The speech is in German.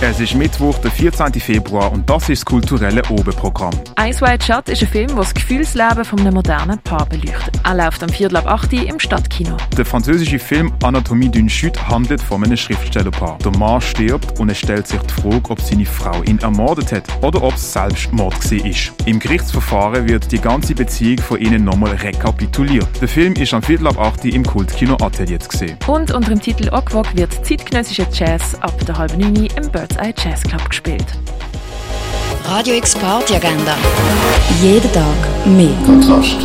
Es ist Mittwoch, der 14. Februar und das ist das kulturelle Obenprogramm. Ice White Shut ist ein Film, der das Gefühlsleben von einem modernen Paar beleuchtet. Er läuft am Viertel ab 8 Uhr im Stadtkino. Der französische Film Anatomie d'une Chute handelt von einem Schriftstellerpaar. Der Mann stirbt und es stellt sich die Frage, ob seine Frau ihn ermordet hat oder ob es Selbstmord war. Im Gerichtsverfahren wird die ganze Beziehung von ihnen nochmal rekapituliert. Der Film ist am Viertel ab 8 Uhr im Kultkino Atelier zu sehen. Und unter dem Titel Okwok wird zeitgenössischer Jazz ab der halben 9 Uhr im Birds Eye Jazz Club gespielt. Radio X Party Agenda. Jeden Tag mehr. Kontrast.